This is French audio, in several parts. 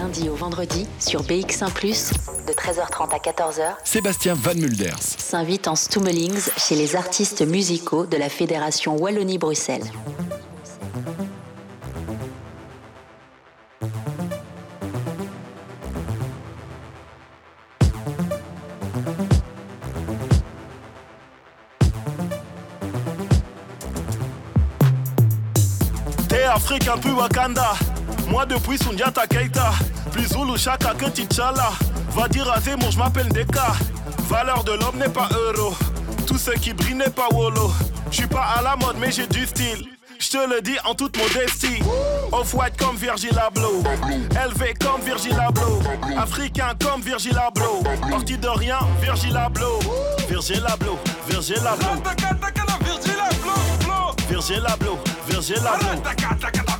lundi au vendredi sur BX1 de 13h30 à 14h. Sébastien Van Mulders s'invite en Stummelings chez les artistes musicaux de la Fédération Wallonie-Bruxelles. Afrique un peu Wakanda. Moi depuis Sundiata Keita. Plus Zulu Chaka que T'Challa. Va dire à Zemmour, je m'appelle Deka. Valeur de l'homme n'est pas euro. Tout ce qui brille n'est pas Wolo. Je suis pas à la mode, mais j'ai du style. Je te le dis en toute modestie. Off-white comme Virgil Abloh. Élevé comme Virgil Abloh. Africain comme Virgil Abloh. Parti de rien, Virgil Abloh. Virgil Abloh, Virgil Abloh. Virgil Abloh, Virgil Abloh. Virgil Abloh,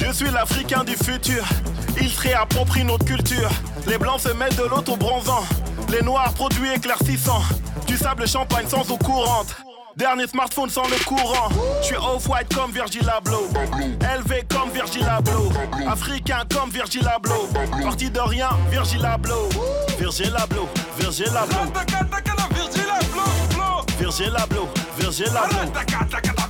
Je suis l'Africain du futur. Ils se réapproprient notre culture. Les blancs se mettent de l'autre au bronzant. Les noirs produits éclaircissants. Du sable champagne sans eau courante. Dernier smartphone sans le courant. Je suis off-white comme Virgil Abloh. Élevé comme Virgil Abloh. Africain comme Virgil Abloh. Parti de rien, Virgil Abloh. Virgil Abloh, Virgil Abloh. Virgil Abloh, Virgil Abloh.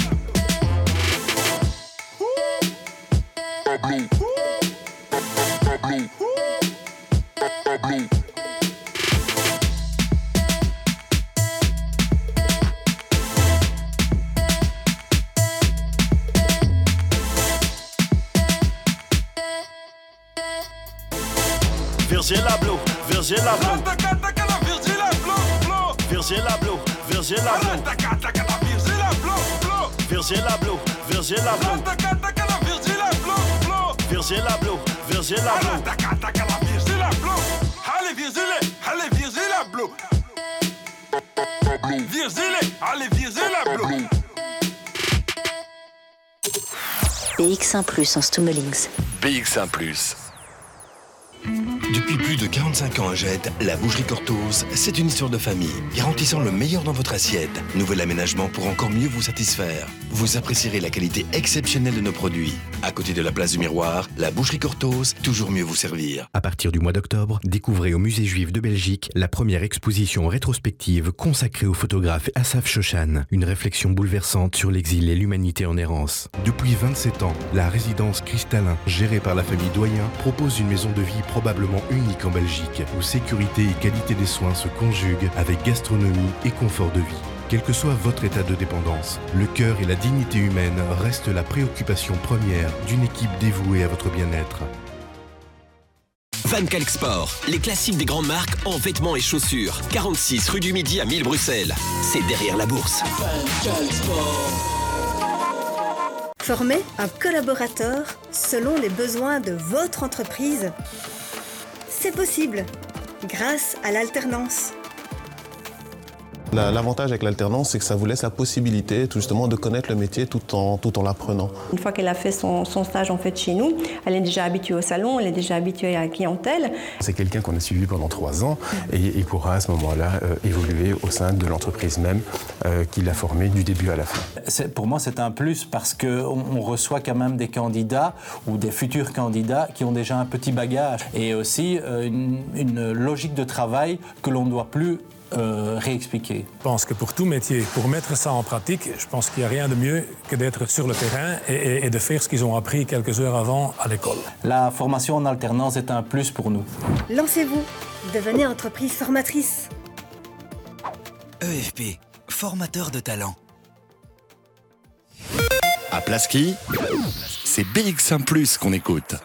la bloc. Virgil Abloh, Virgil Abloh. Virgil Abloh, Virgil Abloh. Virgil Abloh, Virgil Abloh. Virgil Abloh, Virgil Abloh. Allez, visez allez, visez la bloc. Visez allez, visez la bloc. BX1 Plus en Stummelings. BX1 ⁇ Depuis plus de 45 ans à Jette, la boucherie Cortose, c'est une histoire de famille, garantissant le meilleur dans votre assiette. Nouvel aménagement pour encore mieux vous satisfaire. Vous apprécierez la qualité exceptionnelle de nos produits. À côté de la place du miroir, la boucherie Cortose, toujours mieux vous servir. À partir du mois d'octobre, découvrez au Musée juif de Belgique la première exposition rétrospective consacrée au photographe Asaf Shoshan, une réflexion bouleversante sur l'exil et l'humanité en errance. Depuis 27 ans, la résidence Cristallin, gérée par la famille Doyen, propose une maison de vie probablement unique en Belgique, où sécurité et qualité des soins se conjuguent avec gastronomie et confort de vie. Quel que soit votre état de dépendance, le cœur et la dignité humaine restent la préoccupation première d'une équipe dévouée à votre bien-être. Van Kalk Sport, les classiques des grandes marques en vêtements et chaussures. 46 rue du Midi à 1000 Bruxelles. C'est derrière la bourse. Former un collaborateur selon les besoins de votre entreprise, c'est possible grâce à l'alternance. La- L'avantage avec l'alternance, c'est que ça vous laisse la possibilité tout justement de connaître le métier tout en, tout en l'apprenant. Une fois qu'elle a fait son, son stage en fait chez nous, elle est déjà habituée au salon, elle est déjà habituée à la clientèle. C'est quelqu'un qu'on a suivi pendant trois ans et il pourra à ce moment-là euh, évoluer au sein de l'entreprise même euh, qu'il a formée du début à la fin. C'est- Pour moi, c'est un plus parce qu'on on reçoit quand même des candidats ou des futurs candidats qui ont déjà un petit bagage et aussi euh, une, une logique de travail que l'on ne doit plus euh, réexpliquer. Je pense que pour tout métier, pour mettre ça en pratique, je pense qu'il n'y a rien de mieux que d'être sur le terrain et, et- et de faire ce qu'ils ont appris quelques heures avant à l'école. La formation en alternance est un plus pour nous. Lancez-vous, devenez entreprise formatrice. EFP, formateur de talent. À Plaski, c'est BX1 ⁇ qu'on écoute.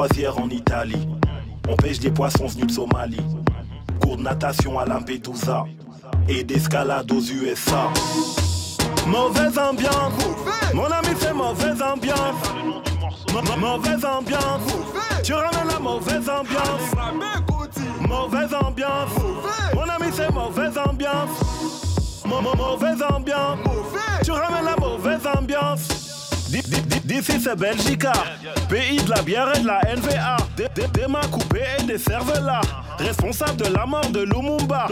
Croisière en Italie. On pêche des poissons venus de Somalie. Cours de natation à Lampedusa. Et d'escalade aux USA. Mauvaise ambiance. Mon ami, c'est mauvaise ambiance. mauvaise ambiance. Tu ramènes la mauvaise ambiance. Mauvaise ambiance. Mon ami, c'est mauvaise ambiance. mauvaise ambiance. Tu ramènes la mauvaise ambiance. D'ici c'est Belgica, pays de la bière et de la NVA. Des mains coupées et des cervelas. Responsable de la mort de Lumumba.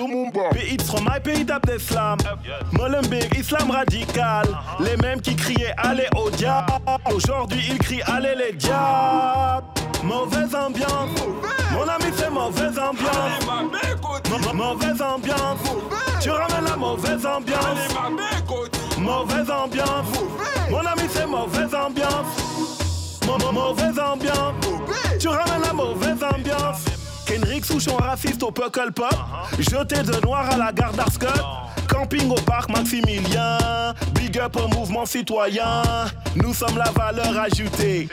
Pays de Stromae, pays d'Abdeslam. Molenbeek, islam radical. Les mêmes qui criaient allez au diable. Aujourd'hui ils crient allez les diables. Mauvaise ambiance. Mon ami, c'est mauvaise ambiance. mauvaise ambiance. Tu ramènes la mauvaise ambiance. Mauvaise ambiance. Mon ami, c'est mauvaise ambiance. mauvaise ambiance. Tu ramènes la mauvaise ambiance. Kendrick Souchon raciste au Puckle Pop. Jeté de noir à la garde d'Arscott. Camping au parc Maximilien. Big up au mouvement citoyen. Nous sommes la valeur ajoutée.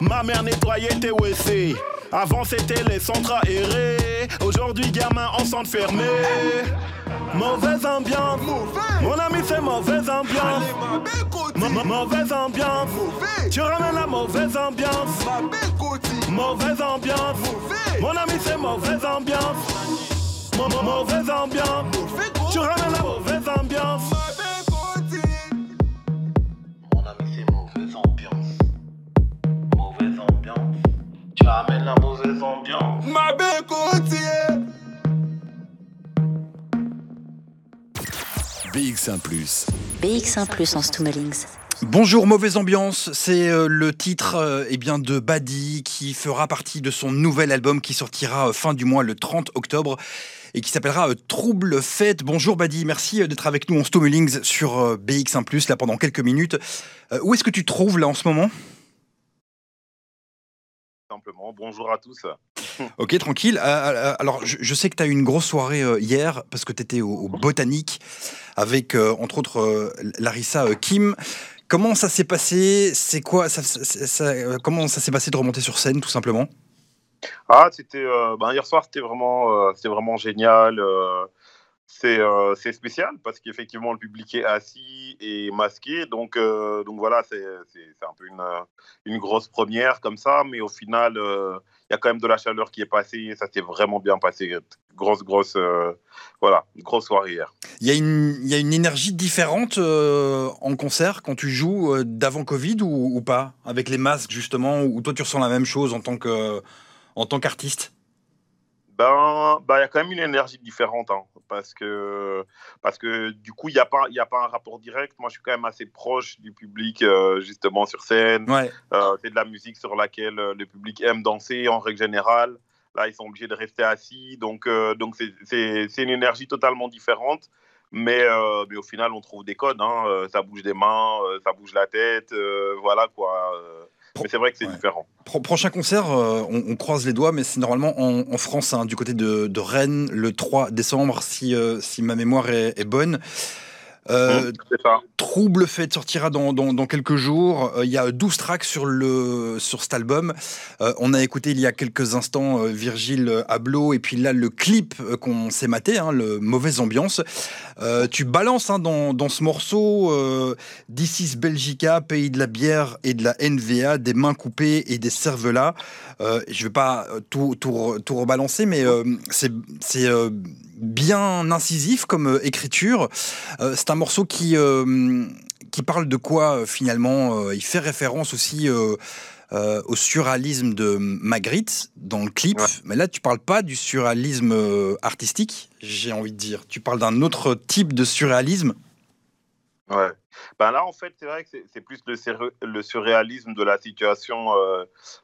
Ma mère nettoyait tes WC. Avant c'était les centres aérés. Aujourd'hui, gamin en centre fermé. Mauvaise ambiance. Mon ami, c'est mauvaise ambiance. mauvaise ambiance. Tu ramènes la mauvaise ambiance. Mauvaise ambiance. Mon ami, c'est mauvaise ambiance. mauvaise ambiance. Tu ramènes la mauvaise ambiance. Mon ami, c'est mauvaise ambiance. Mauvaise ambiance. Tu ramènes la mauvaise ambiance. Ma belle BX1 ⁇ BX1 ⁇ en Stummelings. Bonjour mauvaise ambiance, c'est euh, le titre euh, eh bien de Badi qui fera partie de son nouvel album qui sortira euh, fin du mois le 30 octobre et qui s'appellera Trouble Fête. Bonjour Badi, merci d'être avec nous en Stummelings sur BX1 ⁇ là pendant quelques minutes. Où est-ce que tu te trouves là en ce moment? Simplement. Bonjour à tous. ok, tranquille. Alors, je, sais que tu as eu une grosse soirée hier parce que tu étais au, Botanique avec, entre autres, Larissa Kim. Comment ça s'est passé? C'est quoi? Ça, Comment ça s'est passé de remonter sur scène, tout simplement? Ah, c'était ben, hier soir, c'était vraiment, c'était vraiment génial. Euh, c'est spécial parce qu'effectivement le public est assis et masqué. Donc, euh, donc voilà, c'est un peu une, une, grosse première comme ça. Mais au final, euh, il y a quand même de la chaleur qui est passée. Ça s'est vraiment bien passé. Grosse, grosse, voilà, grosse soirée hier. Il y, a une, y a une énergie différente en concert quand tu joues d'avant Covid ou, ou, pas? Avec les masques justement Ou toi tu ressens la même chose en tant qu'artiste? Ben, ben, il y a quand même une énergie différente, hein, parce que parce que du coup, il n'y a pas a pas un rapport direct. Moi, je suis quand même assez proche du public, euh, justement sur scène. Euh, c'est de la musique sur laquelle euh, le public aime danser en règle générale. Là, ils sont obligés de rester assis, donc donc c'est une énergie totalement différente. Mais, mais au final, on trouve des codes. Hein. ça bouge des mains, ça bouge la tête, voilà quoi. Mais c'est vrai que c'est différent. prochain concert, euh, on, croise les doigts, mais c'est normalement en, France, hein, du côté de, Rennes, le 3 décembre, si, euh, si ma mémoire est bonne. Euh, Trouble Fête sortira dans, dans, quelques jours. Euh, il y a 12 tracks sur, le, sur cet album. Euh, on a écouté il y a quelques instants Virgile Abloh et puis là le clip qu'on s'est maté, hein, le Mauvaise Ambiance. tu balances hein, dans, dans, ce morceau This Belgica, pays de la bière et de la NVA, des mains coupées et des cervelas. je vais pas tout, tout, tout rebalancer, mais c'est bien incisif comme euh, écriture. Euh, c'est un morceau qui, euh, qui parle de quoi finalement Il fait référence aussi au surréalisme de Magritte dans le clip. Mais là, tu parles pas du surréalisme artistique, j'ai envie de dire. Tu parles d'un autre type de surréalisme. Ouais. Ben là, en fait, c'est vrai que c'est plus le, le, surréalisme de la situation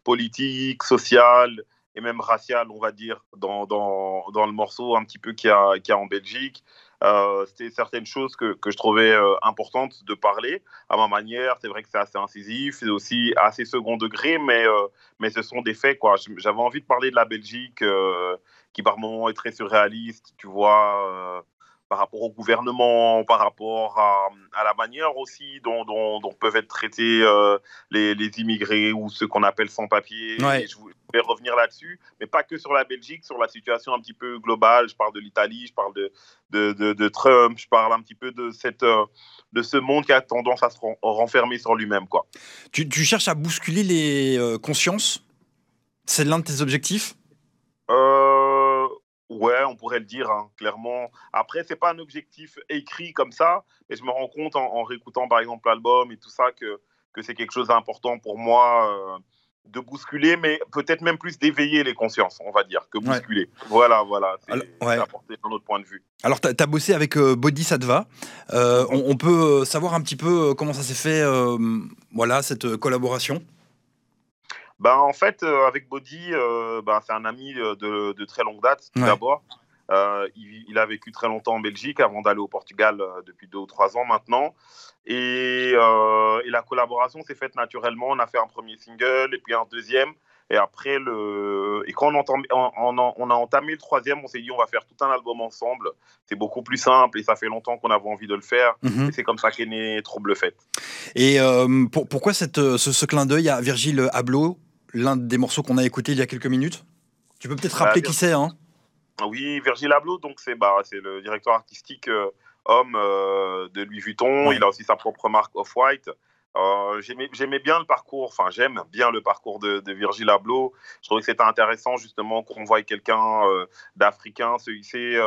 politique, sociale, et même racial, on va dire, dans, dans, dans le morceau un petit peu qu'il y, a, a en Belgique. Euh, c'était certaines choses que, que je trouvais euh, importantes de parler à ma manière. C'est vrai que c'est assez incisif, c'est aussi assez second degré, mais, euh, mais ce sont des faits. quoi. J'avais envie de parler de la Belgique, qui par moments est très surréaliste, tu vois par rapport au gouvernement, par rapport à, à la manière aussi dont, dont, peuvent être traités les, les, immigrés ou ceux qu'on appelle sans-papiers. Ouais vais revenir là-dessus, mais pas que sur la Belgique, sur la situation un petit peu globale. Je parle de l'Italie, je parle de, de, de, de, Trump, je parle un petit peu de, cette, euh, de ce monde qui a tendance à se renfermer sur lui-même. Quoi. Tu, tu, cherches à bousculer les euh, consciences? C'est l'un de tes objectifs? Euh, Ouais, on pourrait le dire, hein, clairement. Après, c'est pas un objectif écrit comme ça, mais je me rends compte en, en réécoutant par exemple l'album et tout ça que, que c'est quelque chose d'important pour moi euh, de bousculer, mais peut-être même plus d'éveiller les consciences, on va dire, que bousculer. Ouais. Voilà, voilà, c'est ouais. apporter un autre point de vue. Alors, tu as, bossé avec euh, Bodhisattva. Euh, on, on, peut savoir un petit peu comment ça s'est fait, euh, voilà, cette collaboration? Ben, En fait, avec Body, ben, c'est un ami de, de, très longue date, ouais. d'abord. Euh, il, il, a vécu très longtemps en Belgique avant d'aller au Portugal euh, depuis deux ou trois ans maintenant. Et, euh, et la collaboration s'est faite naturellement. On a fait un premier single et puis un deuxième. Et après, le... et quand on, entend... on, a... on a entamé le troisième, on s'est dit on va faire tout un album ensemble. C'est beaucoup plus simple et ça fait longtemps qu'on avait envie de le faire. Mm -hmm. Et c'est comme ça qu'est né Trouble Fête. Et pour, pourquoi cette, ce, ce, clin d'œil à Virgile Abloh, l'un des morceaux qu'on a écouté il y a quelques minutes? Tu peux peut-être rappeler bah, qui c'est hein? Oui, Virgile Abloh, donc c'est bah, le directeur artistique euh, homme euh, de Louis Vuitton. Ouais. Il a aussi sa propre marque Off-White. Euh, J'aimais bien le parcours, enfin j'aime bien le parcours de, de Virgile Abloh. Je trouvais que c'était intéressant justement qu'on voit quelqu'un d'africain se hisser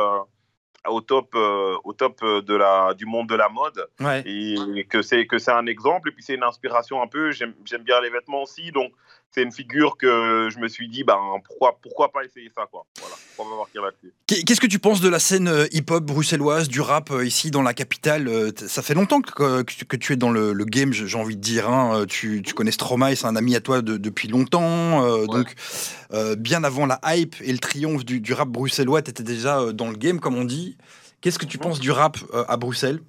au top, au top de la, du monde de la mode. Ouais. Et que c'est un exemple. Et puis c'est une inspiration un peu. J'aime bien les vêtements aussi. Donc c'est une figure que je me suis dit, ben, pourquoi, pourquoi pas essayer ça quoi. Voilà, pourquoi pas partir là-dessus. Qu'est-ce que tu penses de la scène euh, hip-hop bruxelloise, du rap euh, ici dans la capitale Ça fait longtemps que, que, tu es dans le, le game, j'ai envie de dire. Hein. Tu, tu, connais Stromae, c'est un ami à toi de, depuis longtemps. Euh, ouais. Donc, euh, bien avant la hype et le triomphe du, du rap bruxellois, tu étais déjà dans le game, comme on dit. Qu'est-ce que tu penses du rap à Bruxelles?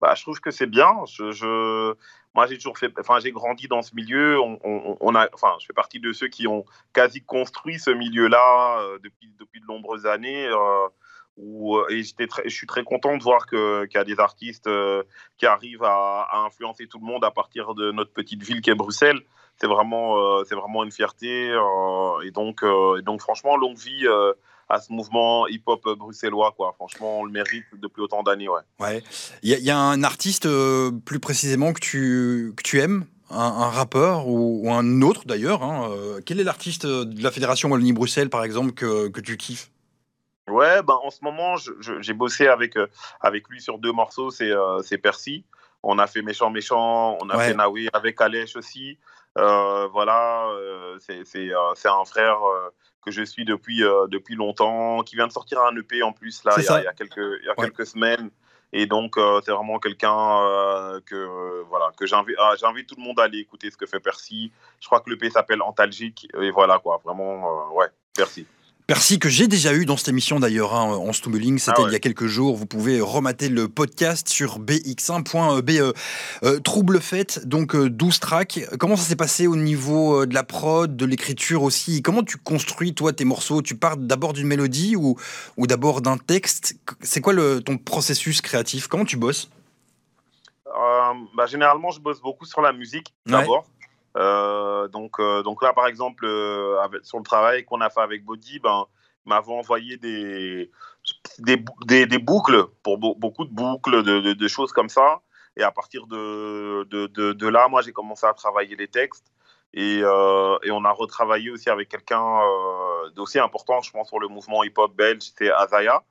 Bah, je trouve que c'est bien. Je, je, moi, j'ai toujours fait, enfin, j'ai grandi dans ce milieu. On, a, enfin, je fais partie de ceux qui ont quasi construit ce milieu-là euh, depuis, depuis de nombreuses années. Euh, où, très, je suis très content de voir qu'il y a des artistes euh, qui arrivent à, influencer tout le monde à partir de notre petite ville qui est Bruxelles. C'est vraiment, euh, c'est vraiment une fierté. Euh, et, donc, et donc, franchement, longue vie à ce mouvement hip-hop bruxellois. Quoi. Franchement, on le mérite depuis autant d'années. Ouais. Ouais. Il y, y, a un artiste euh, plus précisément que tu, que tu aimes un, un rappeur ou, ou, un autre d'ailleurs hein. euh, Quel est l'artiste de la Fédération Wallonie-Bruxelles, par exemple, que, que tu kiffes? Ouais, ben, en ce moment, j'ai bossé avec, euh, avec lui sur deux morceaux, c'est Percy. On a fait Méchant Méchant, on a ouais. fait Naoui avec Alèche aussi. Euh, voilà, c'est un frère que je suis depuis, euh, depuis longtemps, qui vient de sortir un EP en plus, là, il y, a, il y, a quelques, il y a ouais. quelques semaines. Et donc, euh, c'est vraiment quelqu'un euh, que, voilà, que j'invite ah, tout le monde à aller écouter ce que fait Percy. Je crois que l'EP s'appelle Antalgique. Et voilà, quoi, vraiment, ouais, Percy. Percy, que j'ai déjà eu dans cette émission d'ailleurs, hein, en Stummeling, c'était ah ouais. il y a quelques jours. Vous pouvez remater le podcast sur bx1.be. Euh, euh, trouble fête, donc euh, 12 tracks. Comment ça s'est passé au niveau euh, de la prod, de l'écriture aussi? Comment tu construis, toi, tes morceaux? Tu pars d'abord d'une mélodie ou, ou d'abord d'un texte? C'est quoi le, ton processus créatif? Comment tu bosses? Euh, bah, Généralement, je bosse beaucoup sur la musique d'abord. Ouais. Euh, donc, euh, donc là, par exemple, euh, sur le travail qu'on a fait avec Body, ben, m'avait envoyé des, des, boucles, pour be beaucoup de boucles, de, choses comme ça. Et à partir de, là, moi, j'ai commencé à travailler les textes. Et, on a retravaillé aussi avec quelqu'un euh, d'aussi important, je pense, pour le mouvement hip-hop belge, c'était Azaya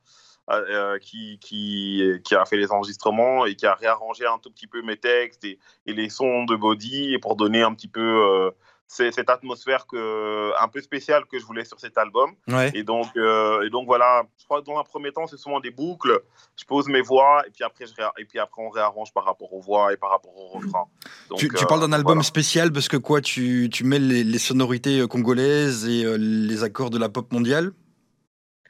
euh, qui, qui, qui, a fait les enregistrements et qui a réarrangé un tout petit peu mes textes et, et les sons de body pour donner un petit peu euh, cette atmosphère que, un peu spéciale que je voulais sur cet album. Ouais. Et, donc, euh, et donc voilà, je crois que dans un premier temps, c'est souvent des boucles. Je pose mes voix et puis après, je et puis après on réarrange par rapport aux voix et par rapport au refrain. Donc, tu, tu, parles d'un album voilà. spécial parce que quoi, tu, tu mets les, les sonorités congolaises et les accords de la pop mondiale?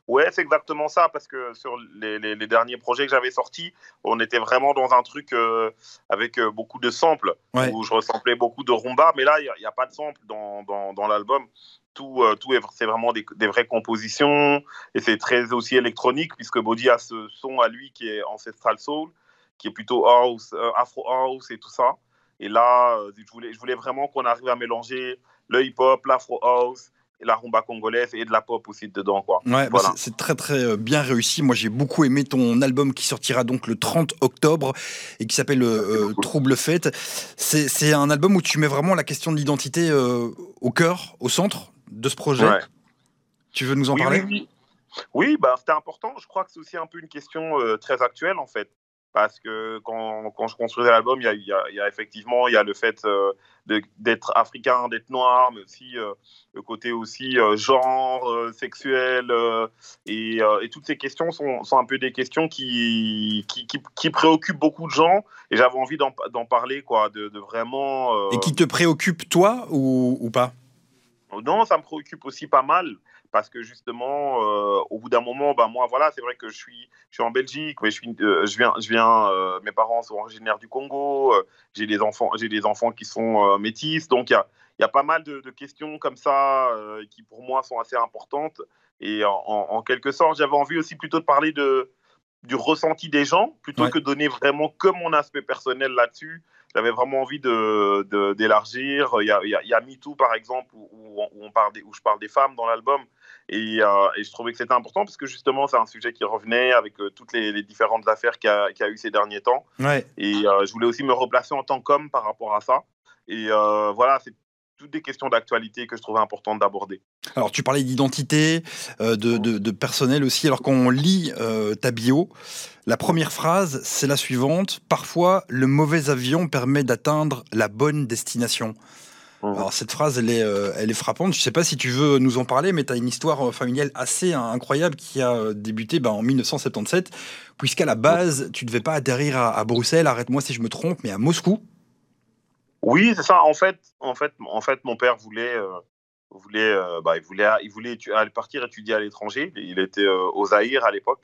Ouais, c'est exactement ça, parce que sur les, les, les derniers projets que j'avais sortis, on était vraiment dans un truc euh, avec euh, beaucoup de samples, ouais. où je ressemblais beaucoup de rumba, mais là, il n'y a, a, pas de samples dans, dans, dans l'album. Tout, euh, tout c'est vraiment des, des, vraies compositions, et c'est très aussi électronique, puisque Body a ce son à lui qui est Ancestral Soul, qui est plutôt house, euh, Afro House et tout ça. Et là, je voulais, je voulais vraiment qu'on arrive à mélanger le hip-hop, l'afro house, la rumba congolaise et de la pop aussi dedans. Quoi. Ouais, bah, c'est très très euh, bien réussi. Moi j'ai beaucoup aimé ton album qui sortira donc le 30 octobre et qui s'appelle euh, Trouble Fête. C'est un album où tu mets vraiment la question de l'identité euh, au cœur, au centre de ce projet. Tu veux nous en parler? Oui, oui. bah, c'était important. Je crois que c'est aussi un peu une question très actuelle en fait parce que quand, quand je construisais l'album, il y, y a, effectivement il y a le fait euh, d'être africain, d'être noir, mais aussi euh, le côté aussi euh, genre, sexuel, et, et, toutes ces questions sont, sont, un peu des questions qui, qui, qui, préoccupent beaucoup de gens, et j'avais envie d'en parler, quoi, de, de vraiment... Et qui te préoccupe toi ou, ou pas? Non, ça me préoccupe aussi pas mal parce que justement, euh, au bout d'un moment, bah, moi, voilà, c'est vrai que je suis, je suis en Belgique, mais je, suis, euh, je viens, je viens euh, mes parents sont originaires du Congo, j'ai des enfants, j'ai des enfants qui sont métis, donc il y a, y a, pas mal de, questions comme ça qui pour moi sont assez importantes. Et en, en quelque sorte, j'avais envie aussi plutôt de parler de, du ressenti des gens plutôt que de donner vraiment que mon aspect personnel là-dessus. J'avais vraiment envie de, d'élargir. Il y a, il y a MeToo, par exemple, où, on parle où je parle des femmes dans l'album. Et, euh, et, je trouvais que c'était important parce que justement, c'est un sujet qui revenait avec euh, toutes les, différentes affaires qu'il y, a eu ces derniers temps. Ouais. Et euh, je voulais aussi me replacer en tant qu'homme par rapport à ça. Et voilà, c'est toutes des questions d'actualité que je trouvais importantes d'aborder. Alors, tu parlais d'identité, de, de, personnel aussi. Alors, quand on lit ta bio, la première phrase, c'est la suivante. Parfois, le mauvais avion permet d'atteindre la bonne destination. Mmh. Alors cette phrase, elle est, euh, elle est frappante. Je ne sais pas si tu veux nous en parler, mais tu as une histoire euh, familiale assez incroyable qui a euh, débuté ben, en 1977, puisqu'à la base, tu ne devais pas atterrir à, Bruxelles, arrête-moi si je me trompe, mais à Moscou. Oui, c'est ça. En fait, en fait, en fait, mon père voulait, voulait, bah, il voulait, il voulait partir étudier à l'étranger. Il était au Zaïre à l'époque.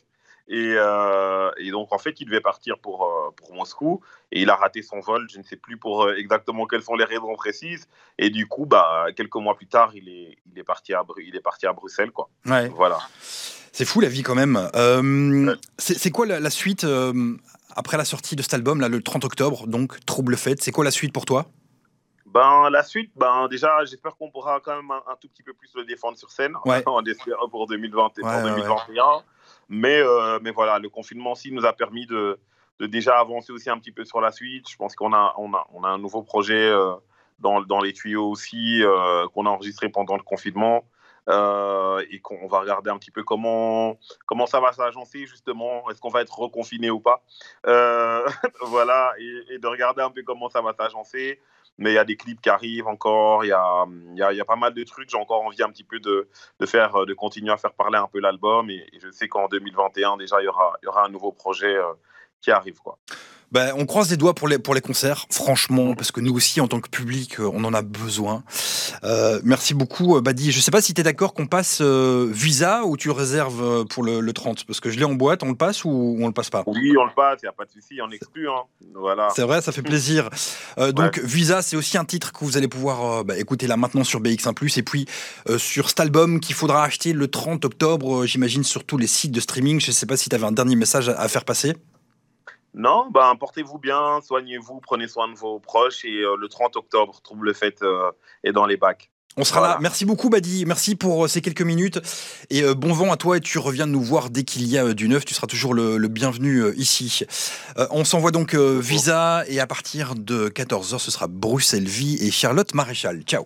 Euh, et, donc, en fait, il devait partir pour, euh, pour Moscou et il a raté son vol. Je ne sais plus pour euh, exactement quelles sont les raisons précises. Et du coup, bah, quelques mois plus tard, il est, il est, parti, à, il est parti à Bruxelles. Quoi. Ouais. Voilà. C'est fou la vie quand même. C'est quoi la, suite après la sortie de cet album, là, le 30 octobre, donc Trouble Fête C'est quoi la suite pour toi? Ben, la suite, ben, déjà, j'espère qu'on pourra quand même un, tout petit peu plus le défendre sur scène. Ouais. On espère pour 2020 et pour 2021. Mais, euh, mais voilà, le confinement aussi nous a permis de, de, déjà avancer aussi un petit peu sur la suite. Je pense qu'on a, on a, on a un nouveau projet euh, dans, dans, les tuyaux aussi euh, qu'on a enregistré pendant le confinement. Et qu'on va regarder un petit peu comment, comment ça va s'agencer justement, est-ce qu'on va être reconfiné ou pas? voilà, et, de regarder un peu comment ça va s'agencer mais il y a des clips qui arrivent encore, il y a, y, y a, pas mal de trucs. J'ai encore envie un petit peu de, de, faire, de continuer à faire parler un peu l'album. Et, je sais qu'en 2021, déjà, il y aura, y aura un nouveau projet euh, qui arrive. Quoi. Ben, on croise les doigts pour les, pour les concerts, franchement, parce que nous aussi, en tant que public, euh, on en a besoin. Euh, merci beaucoup, euh, Badi. Je ne sais pas si tu es d'accord qu'on passe Visa ou tu réserves pour le, le, 30 Parce que je l'ai en boîte, on le passe ou on le passe pas? Oui, on le passe, il n'y a pas de souci, on exclut. Hein. Voilà. C'est vrai, ça fait plaisir. donc, Visa, c'est aussi un titre que vous allez pouvoir bah, écouter là maintenant sur BX1, et puis sur cet album qu'il faudra acheter le 30 octobre, j'imagine, sur tous les sites de streaming. Je ne sais pas si tu avais un dernier message à faire passer. Non, ben, portez-vous bien, soignez-vous, prenez soin de vos proches et euh, le 30 octobre, trouve le fait euh, est dans les bacs. On sera là. Merci beaucoup, Badi. Merci pour euh, ces quelques minutes. Et bon vent à toi. Et tu reviens nous voir dès qu'il y a du neuf. Tu seras toujours le, bienvenu ici. on s'envoie donc Visa. Et à partir de 14h, ce sera Bruxelles Vie et Charlotte Maréchal. Ciao.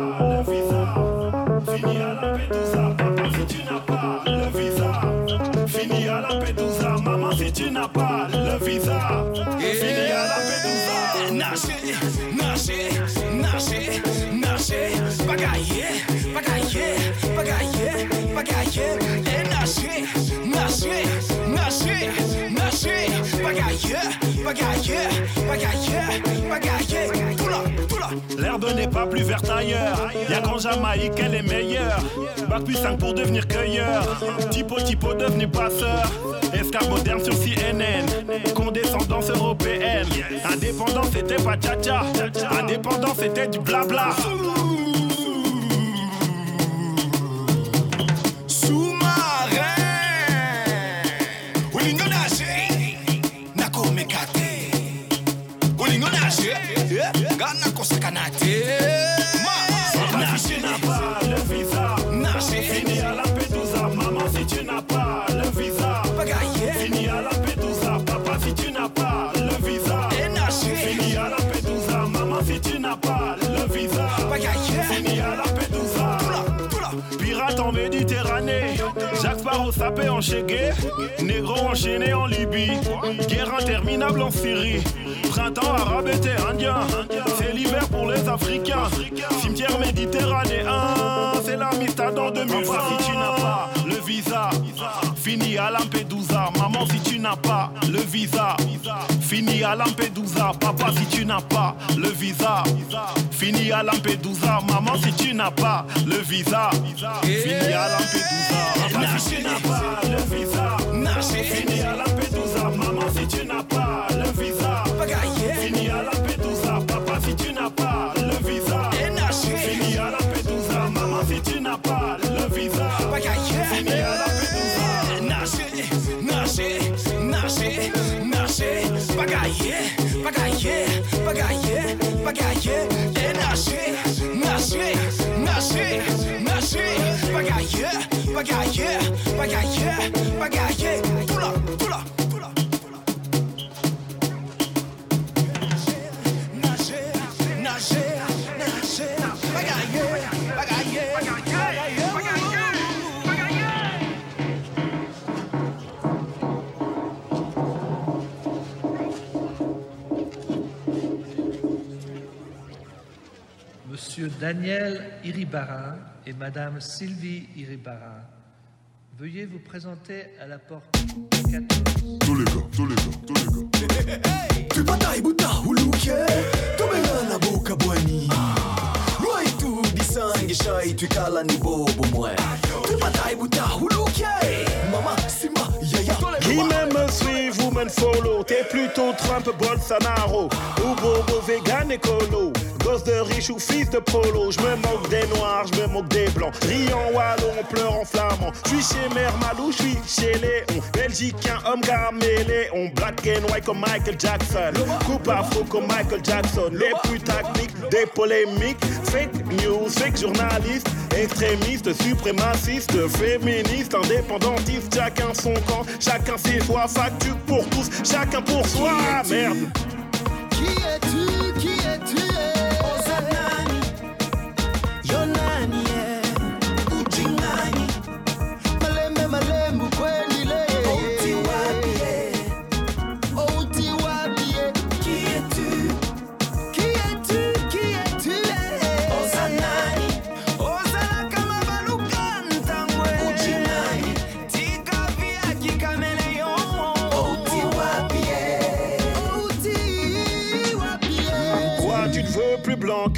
tout là. L'herbe n'est pas plus verte ailleurs. Y'a qu'en Jamaïque qu'elle est meilleure. Bac plus 5 pour devenir cueilleur. Tipo typo devenu passeur. Escar moderne sur CNN. Condescendance européenne. Indépendance c'était pas tcha Indépendance c'était du blabla. Chégué, négro enchaîné en Libye, guerre interminable en Syrie, printemps arabe été indien, c'est l'hiver pour les Africains, cimetière méditerranéen, c'est l'amistad en 2020. Si tu n'as pas le visa, fini à Lampedusa, si tu n'as pas le visa, fini à Lampedusa, papa si tu n'as pas le visa, fini à Lampedusa, maman si tu n'as pas le visa, fini à Lampedusa, papa si tu n'as pas le visa, fini à Lampedusa, maman si tu n'as pas le visa, Yeah, bagai, yeah, bagai, yeah, bagai, yeah. bagaje, bagaje, bagaje, je naše, yeah, naše, yeah, bagaje, yeah, bagaje, yeah. Monsieur Daniel Iribarin et Madame Sylvie Iribarin, veuillez vous présenter à la porte 14. Tous les gars, tous les gars, tous les gars. Tupatai buta huluke Tumengana boka bweni Lwaitu gisangi shai twikala ni bobo mwe Tupatai buta huluke Mama simba yaya Qui même me me follow. T'es plutôt Trump, Bolsonaro. Ou bobo vegan écolo Gosse de riche ou fils de polo. Je me moque des noirs, je me moque des blancs. En wallon, on pleure en flamand Je suis chez Mère Malou, je suis chez Léon. Belgicain, homme caméléon. Black and white comme Michael Jackson. Coupe afro comme Michael Jackson. Les plus techniques, des polémiques. Fake news, fake journalistes Extrémistes, suprémacistes Féministes, indépendantistes Chacun son camp, chacun ses choix Facture pour tous, chacun pour soi Merde. Qui es-tu, qui es-tu?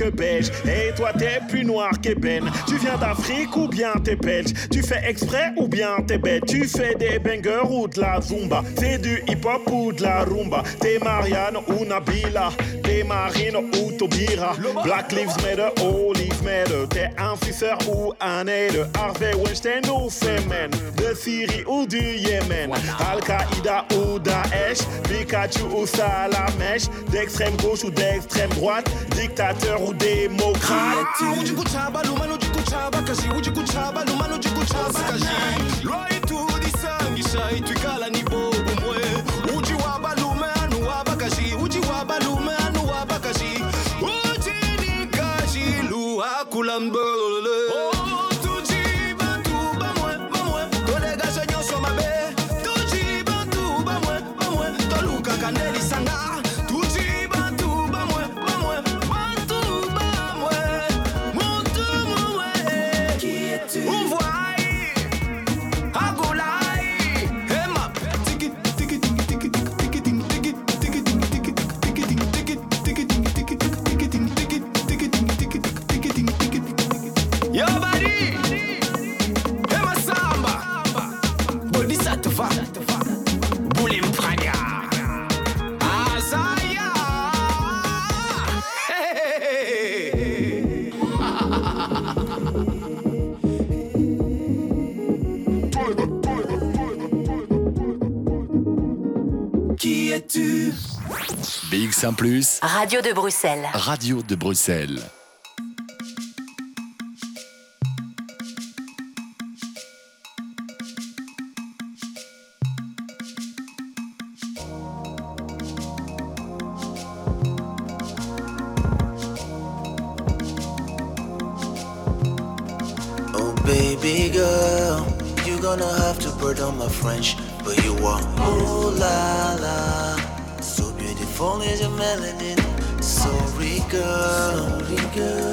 Et toi t'es plus noir qu'ébène Tu viens d'Afrique ou bien t'es belge? Tu fais exprès ou bien t'es bête? Tu fais des bangers ou de la zumba? C'est du hip hop ou de la rumba? T'es Marianne ou Nabila? Marine ou Tobira Black Lives Matter, All Lives Matter. T'es un suceur ou un hater Harvey Weinstein ou Femen De Syrie ou du Yémen. Al-Qaïda ou Daesh. Pikachu ou Salamèche. D'extrême gauche ou d'extrême droite. Dictateur ou démocrate and burl BX1 ⁇ Radio de Bruxelles. Radio de Bruxelles. Oh baby girl, you're gonna have to pardon my French, is your melanin. Sorry girl,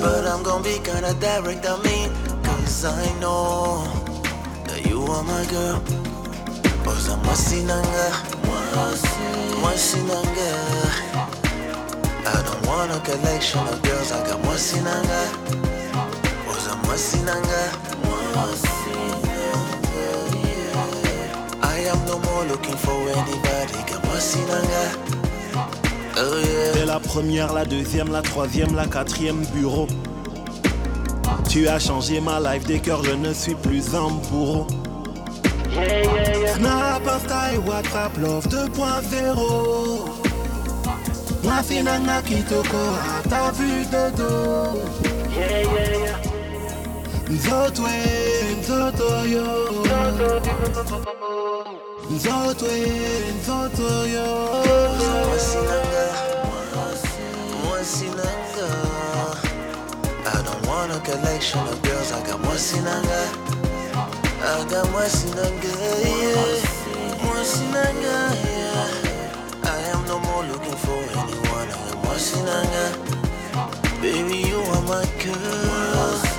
but I'm gonna be kinda direct. I mean, cause I know that you are my girl. Oza mwasinanga, mwasinanga. I don't want a collection of girls. I got mwasinanga. Oza mwasinanga, I am no more looking for anybody. Got mwasinanga. Yeah. T'es la première, la deuxième, la troisième, la quatrième bureau. Tu as changé ma life des cœurs, je ne suis plus un bourreau. Snap, Insta et WhatsApp, Love 2.0. Moi, c'est Nanga Kitoko, à ta vue de dos. Nzotwe, Nzoto yo. Nzotwe, Nzoto yo. Mwasinanga. I don't want a collection of girls. I got more Mwasinanga. I got Mwasinanga, yeah. Mwasinanga, yeah. I am no more looking for anyone. I am Mwasinanga. Baby, you are my girl.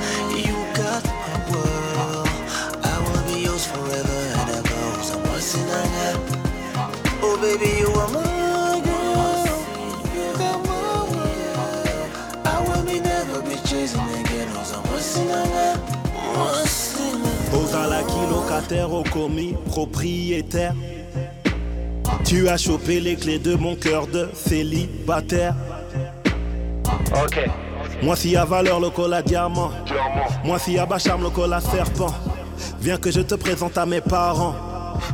Baby, you are my girl. You got my world. I will be never be chasing again. Ozalaki locataire au commis propriétaire. Tu as chopé les clés de mon cœur de célibataire. Ok. Moi si à valeur le cola diamant. Moi si à Bacham le cola serpent. Viens que je te présente à mes parents.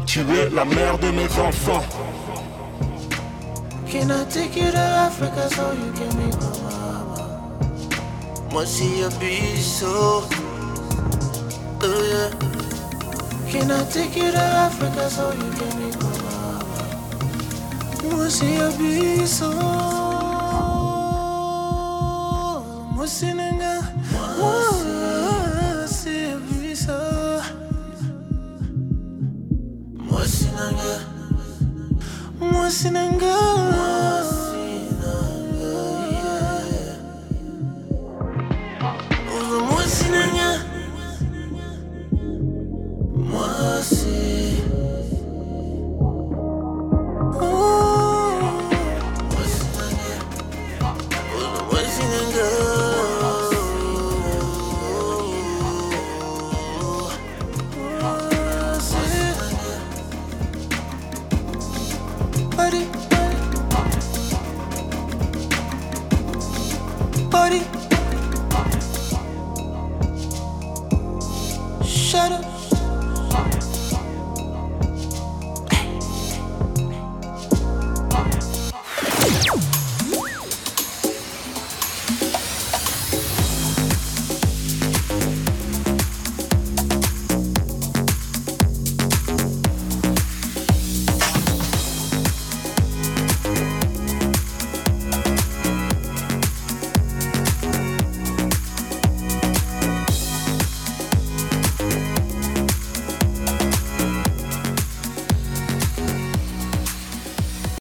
Tu es la mère de mes enfants. Can I take you to Africa so you can meet my mama? Must see you be so. Oh yeah. Can I take you to Africa so you can meet my mama? Must see you be so. Must see sinanggawa